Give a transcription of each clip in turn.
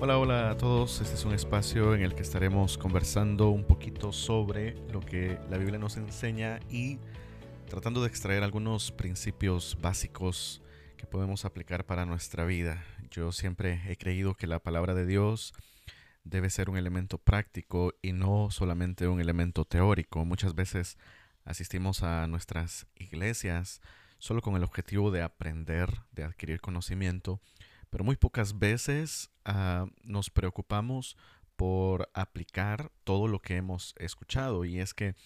Hola, hola a todos. Este es un espacio en el que estaremos conversando un poquito sobre lo que la Biblia nos enseña y tratando de extraer algunos principios básicos que podemos aplicar para nuestra vida. Yo siempre he creído que la palabra de Dios debe ser un elemento práctico y no solamente un elemento teórico. Muchas veces asistimos a nuestras iglesias solo con el objetivo de aprender, de adquirir conocimiento, pero muy pocas veces ah, nos preocupamos por aplicar todo lo que hemos escuchado. Y es que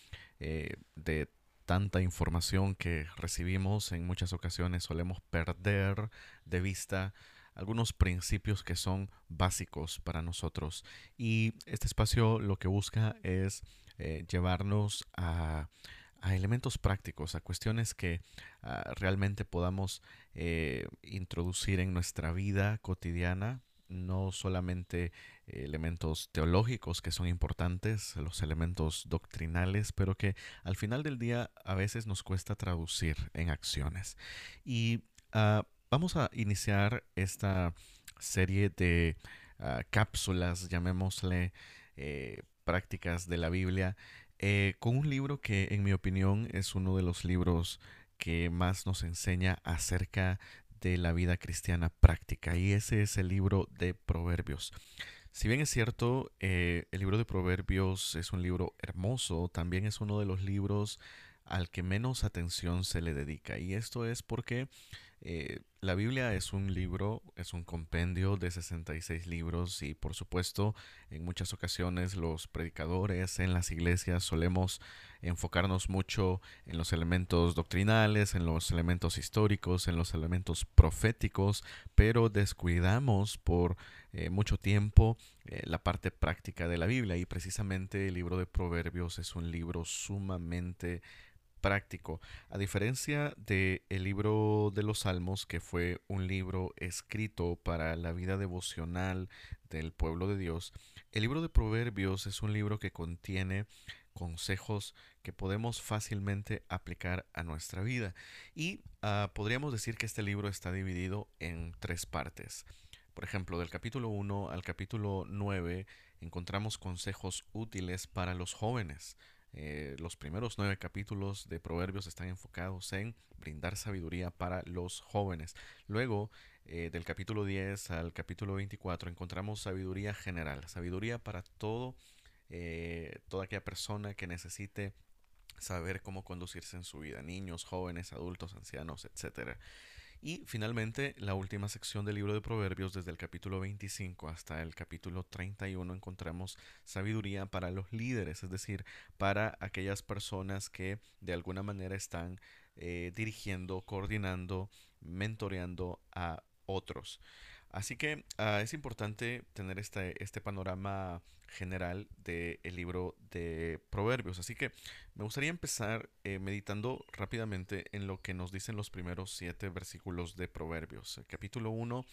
eh, de tanta información que recibimos en muchas ocasiones solemos perder de vista algunos principios que son básicos para nosotros. Y este espacio lo que busca es eh, llevarnos a a elementos prácticos, a cuestiones que ah, realmente podamos eh, introducir en nuestra vida cotidiana, no solamente elementos teológicos que son importantes, los elementos doctrinales, pero que al final del día a veces nos cuesta traducir en acciones. Y ah, vamos a iniciar esta serie de ah, cápsulas, llamémosle eh, prácticas de la Biblia, eh, con un libro que en mi opinión es uno de los libros que más nos enseña acerca de la vida cristiana práctica y ese es el libro de Proverbios. Si bien es cierto, eh, el libro de Proverbios es un libro hermoso, también es uno de los libros al que menos atención se le dedica. Y esto es porque eh, la Biblia es un libro, es un compendio de 66 libros y por supuesto en muchas ocasiones los predicadores en las iglesias solemos enfocarnos mucho en los elementos doctrinales, en los elementos históricos, en los elementos proféticos, pero descuidamos por eh, mucho tiempo eh, la parte práctica de la Biblia y precisamente el libro de Proverbios es un libro sumamente práctico. A diferencia del el libro de los Salmos, que fue un libro escrito para la vida devocional del pueblo de Dios, el libro de Proverbios es un libro que contiene consejos que podemos fácilmente aplicar a nuestra vida. Y ah, podríamos decir que este libro está dividido en tres partes. Por ejemplo, del capítulo 1 al capítulo 9 encontramos consejos útiles para los jóvenes. Eh, los primeros nueve capítulos de Proverbios están enfocados en brindar sabiduría para los jóvenes. Luego, eh, del capítulo 10 al capítulo 24, encontramos sabiduría general, sabiduría para todo, eh, toda aquella persona que necesite saber cómo conducirse en su vida, niños, jóvenes, adultos, ancianos, etcétera. Y finalmente, la última sección del libro de Proverbios, desde el capítulo 25 hasta el capítulo 31, encontramos sabiduría para los líderes, es decir, para aquellas personas que de alguna manera están eh, dirigiendo, coordinando, mentoreando a otros. Así que ah, es importante tener este, este panorama general del libro de Proverbios. Así que me gustaría empezar eh, meditando rápidamente en lo que nos dicen los primeros siete versículos de Proverbios. Capítulo 1,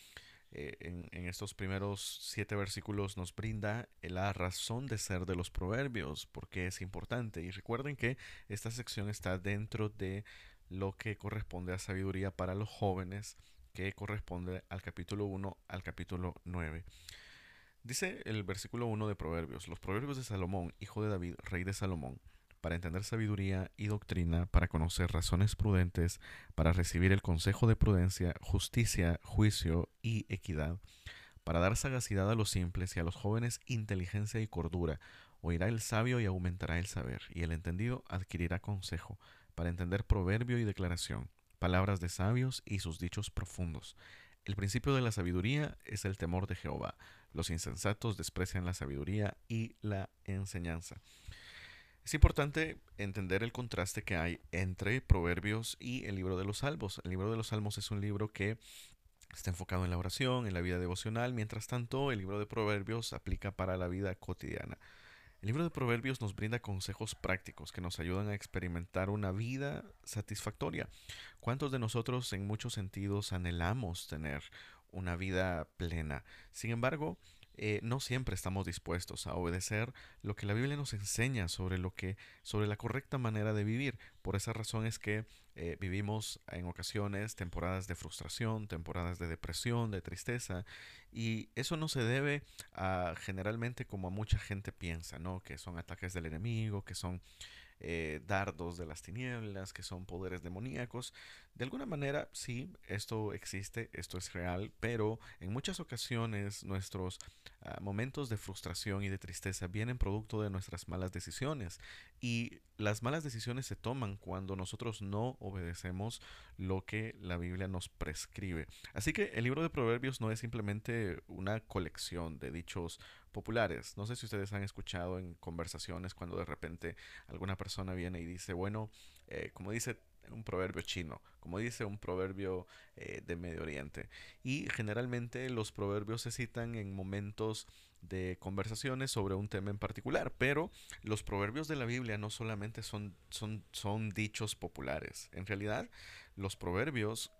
eh, en, estos primeros siete versículos, nos brinda la razón de ser de los Proverbios, porque es importante. Y recuerden que esta sección está dentro de lo que corresponde a sabiduría para los jóvenes que corresponde al capítulo 1 al capítulo 9. Dice el versículo 1 de Proverbios, los proverbios de Salomón, hijo de David, rey de Salomón, para entender sabiduría y doctrina, para conocer razones prudentes, para recibir el consejo de prudencia, justicia, juicio y equidad, para dar sagacidad a los simples y a los jóvenes inteligencia y cordura. Oirá el sabio y aumentará el saber, y el entendido adquirirá consejo, para entender proverbio y declaración palabras de sabios y sus dichos profundos. El principio de la sabiduría es el temor de Jehová. Los insensatos desprecian la sabiduría y la enseñanza. Es importante entender el contraste que hay entre Proverbios y el libro de los Salmos. El libro de los Salmos es un libro que está enfocado en la oración, en la vida devocional, mientras tanto el libro de Proverbios aplica para la vida cotidiana. El libro de Proverbios nos brinda consejos prácticos que nos ayudan a experimentar una vida satisfactoria. ¿Cuántos de nosotros en muchos sentidos anhelamos tener una vida plena? Sin embargo, eh, no siempre estamos dispuestos a obedecer lo que la Biblia nos enseña sobre lo que, sobre la correcta manera de vivir. Por esa razón es que eh, vivimos en ocasiones temporadas de frustración, temporadas de depresión, de tristeza, y eso no se debe a generalmente como a mucha gente piensa, ¿no? Que son ataques del enemigo, que son eh, dardos de las tinieblas, que son poderes demoníacos. De alguna manera, sí, esto existe, esto es real, pero en muchas ocasiones nuestros ah, momentos de frustración y de tristeza vienen producto de nuestras malas decisiones. Y las malas decisiones se toman cuando nosotros no obedecemos lo que la Biblia nos prescribe. Así que el libro de Proverbios no es simplemente una colección de dichos populares. No sé si ustedes han escuchado en conversaciones cuando de repente alguna persona viene y dice, bueno, eh, como dice un proverbio chino, como dice un proverbio eh, de Medio Oriente. Y generalmente los proverbios se citan en momentos de conversaciones sobre un tema en particular, pero los proverbios de la Biblia no solamente son, son, son dichos populares, en realidad los proverbios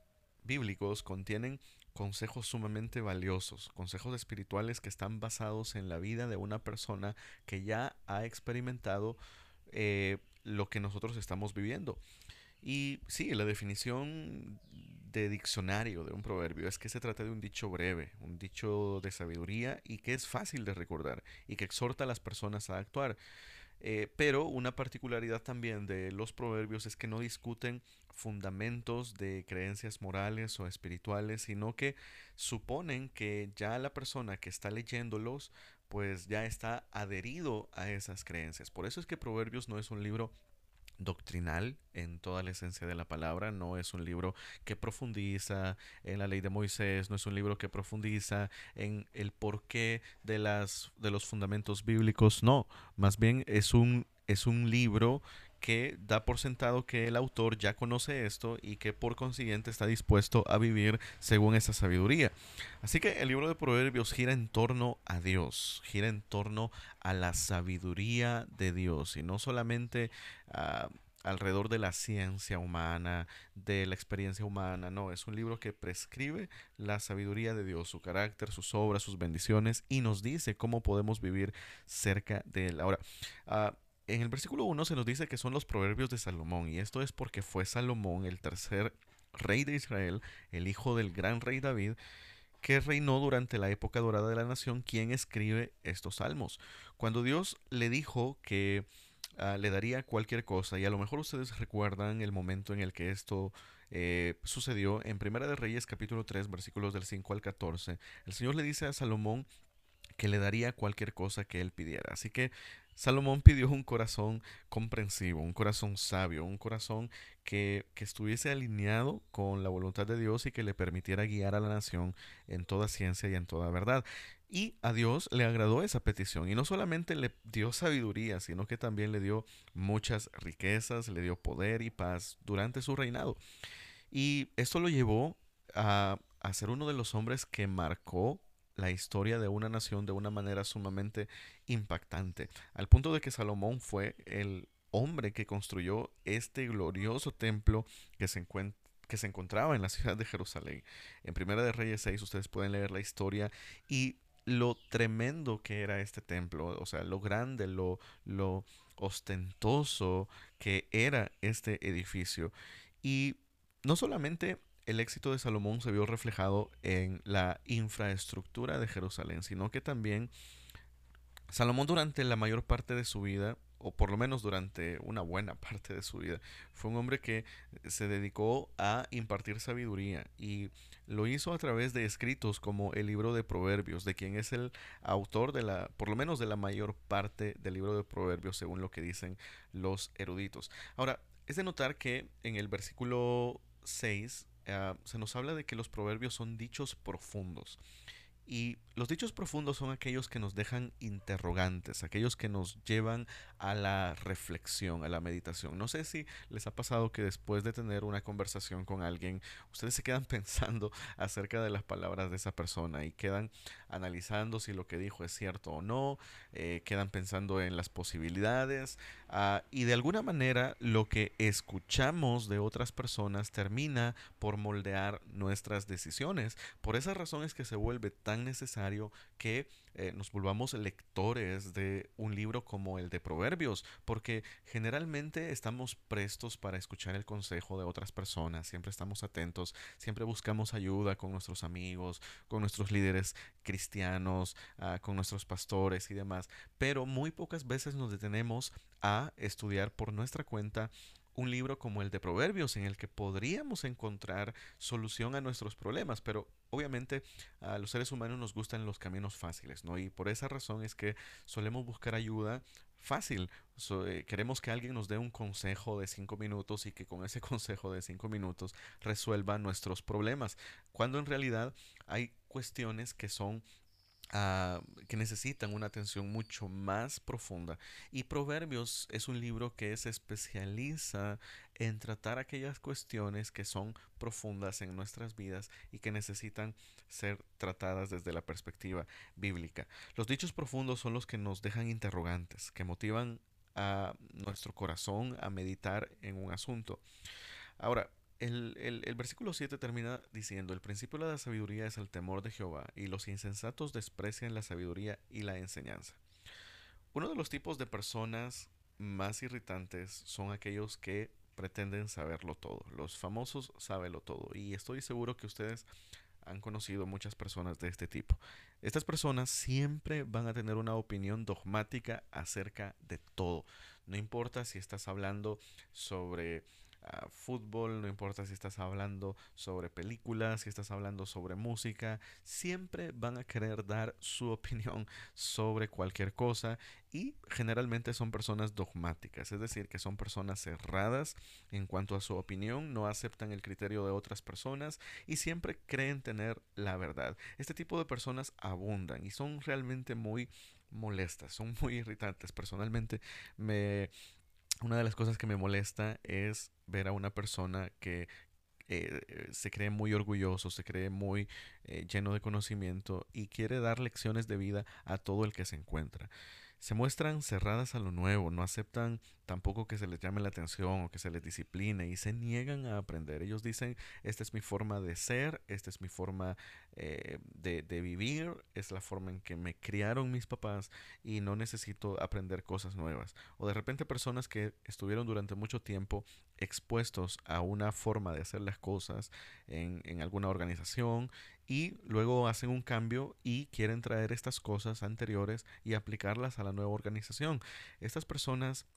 bíblicos contienen consejos sumamente valiosos, consejos espirituales que están basados en la vida de una persona que ya ha experimentado eh, lo que nosotros estamos viviendo. Y sí, la definición de diccionario de un proverbio es que se trata de un dicho breve, un dicho de sabiduría y que es fácil de recordar y que exhorta a las personas a actuar. Eh, pero una particularidad también de los proverbios es que no discuten fundamentos de creencias morales o espirituales, sino que suponen que ya la persona que está leyéndolos pues ya está adherido a esas creencias. Por eso es que Proverbios no es un libro doctrinal en toda la esencia de la palabra, no es un libro que profundiza en la ley de Moisés, no es un libro que profundiza en el porqué de las de los fundamentos bíblicos, no, más bien es un es un libro que da por sentado que el autor ya conoce esto y que por consiguiente está dispuesto a vivir según esa sabiduría. Así que el libro de Proverbios gira en torno a Dios, gira en torno a la sabiduría de Dios y no solamente ah, alrededor de la ciencia humana, de la experiencia humana, no, es un libro que prescribe la sabiduría de Dios, su carácter, sus obras, sus bendiciones y nos dice cómo podemos vivir cerca de él. Ahora, uh, en el versículo 1 se nos dice que son los proverbios de Salomón, y esto es porque fue Salomón el tercer rey de Israel, el hijo del gran rey David, que reinó durante la época dorada de la nación, quien escribe estos salmos. Cuando Dios le dijo que ah, le daría cualquier cosa, y a lo mejor ustedes recuerdan el momento en el que esto eh, sucedió en Primera de Reyes capítulo 3 versículos del 5 al 14, el Señor le dice a Salomón que le daría cualquier cosa que él pidiera. Así que Salomón pidió un corazón comprensivo, un corazón sabio, un corazón que, que, estuviese alineado con la voluntad de Dios y que le permitiera guiar a la nación en toda ciencia y en toda verdad. Y a Dios le agradó esa petición. Y no solamente le dio sabiduría, sino que también le dio muchas riquezas, le dio poder y paz durante su reinado. Y esto lo llevó a, a ser uno de los hombres que marcó la historia de una nación de una manera sumamente impactante, al punto de que Salomón fue el hombre que construyó este glorioso templo que se que se encontraba en la ciudad de Jerusalén. En Primera de Reyes 6 ustedes pueden leer la historia y lo tremendo que era este templo, o sea, lo grande, lo, lo ostentoso que era este edificio. Y no solamente el éxito de Salomón se vio reflejado en la infraestructura de Jerusalén, sino que también Salomón durante la mayor parte de su vida, o por lo menos durante una buena parte de su vida, fue un hombre que se dedicó a impartir sabiduría y lo hizo a través de escritos como el libro de Proverbios, de quien es el autor de la, por lo menos de la mayor parte del libro de Proverbios, según lo que dicen los eruditos. Ahora, es de notar que en el versículo 6 eh, se nos habla de que los proverbios son dichos profundos. Y los dichos profundos son aquellos que nos dejan interrogantes, aquellos que nos llevan a la reflexión, a la meditación. No sé si les ha pasado que después de tener una conversación con alguien, ustedes se quedan pensando acerca de las palabras de esa persona y quedan analizando si lo que dijo es cierto o no, eh, quedan pensando en las posibilidades ah, y de alguna manera lo que escuchamos de otras personas termina por moldear nuestras decisiones. Por esa razón es que se vuelve tan necesario que eh, nos volvamos lectores de un libro como el de Proverbios, porque generalmente estamos prestos para escuchar el consejo de otras personas, siempre estamos atentos, siempre buscamos ayuda con nuestros amigos, con nuestros líderes cristianos, ah, con nuestros pastores y demás, pero muy pocas veces nos detenemos a estudiar por nuestra cuenta un libro como el de Proverbios en el que podríamos encontrar solución a nuestros problemas, pero obviamente a los seres humanos nos gustan los caminos fáciles, ¿no? Y por esa razón es que solemos buscar ayuda fácil. Eh, queremos que alguien nos dé un consejo de cinco minutos y que con ese consejo de cinco minutos resuelva nuestros problemas, cuando en realidad hay cuestiones que son Ah, que necesitan una atención mucho más profunda. Y Proverbios es un libro que se especializa en tratar aquellas cuestiones que son profundas en nuestras vidas y que necesitan ser tratadas desde la perspectiva bíblica. Los dichos profundos son los que nos dejan interrogantes, que motivan a nuestro corazón a meditar en un asunto. Ahora, el, versículo 7 termina diciendo, el principio de la sabiduría es el temor de Jehová, y los insensatos desprecian la sabiduría y la enseñanza. Uno de los tipos de personas más irritantes son aquellos que pretenden saberlo todo. Los famosos sabenlo todo. Y estoy seguro que ustedes han conocido muchas personas de este tipo. Estas personas siempre van a tener una opinión dogmática acerca de todo. No importa si estás hablando sobre fútbol, no importa si estás hablando sobre películas, si estás hablando sobre música, siempre van a querer dar su opinión sobre cualquier cosa y generalmente son personas dogmáticas, es decir, que son personas cerradas en cuanto a su opinión, no aceptan el criterio de otras personas y siempre creen tener la verdad. Este tipo de personas abundan y son realmente muy molestas, son muy irritantes. Personalmente me una de las cosas que me molesta es ver a una persona que eh, se cree muy orgulloso, se cree muy eh, lleno de conocimiento y quiere dar lecciones de vida a todo el que se encuentra se muestran cerradas a lo nuevo, no aceptan tampoco que se les llame la atención o que se les discipline y se niegan a aprender. Ellos dicen, esta es mi forma de ser, esta es mi forma eh, de, de, vivir, es la forma en que me criaron mis papás y no necesito aprender cosas nuevas. O de repente personas que estuvieron durante mucho tiempo expuestos a una forma de hacer las cosas en, en alguna organización y luego hacen un cambio y quieren traer estas cosas anteriores y aplicarlas a la nueva organización. Estas personas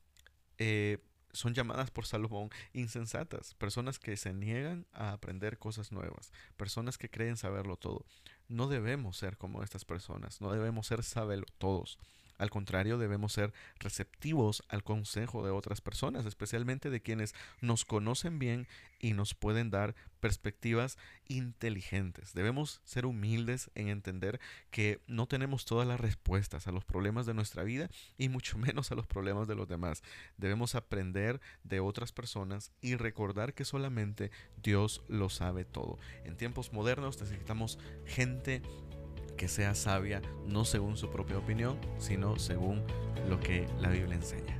eh, son llamadas por Salomón insensatas, personas que se niegan a aprender cosas nuevas, personas que creen saberlo todo. No debemos ser como estas personas, no debemos ser saberlo todos. Al contrario, debemos ser receptivos al consejo de otras personas, especialmente de quienes nos conocen bien y nos pueden dar perspectivas inteligentes. Debemos ser humildes en entender que no tenemos todas las respuestas a los problemas de nuestra vida y mucho menos a los problemas de los demás. Debemos aprender de otras personas y recordar que solamente Dios lo sabe todo. En tiempos modernos necesitamos gente que sea sabia no según su propia opinión, sino según lo que la Biblia enseña.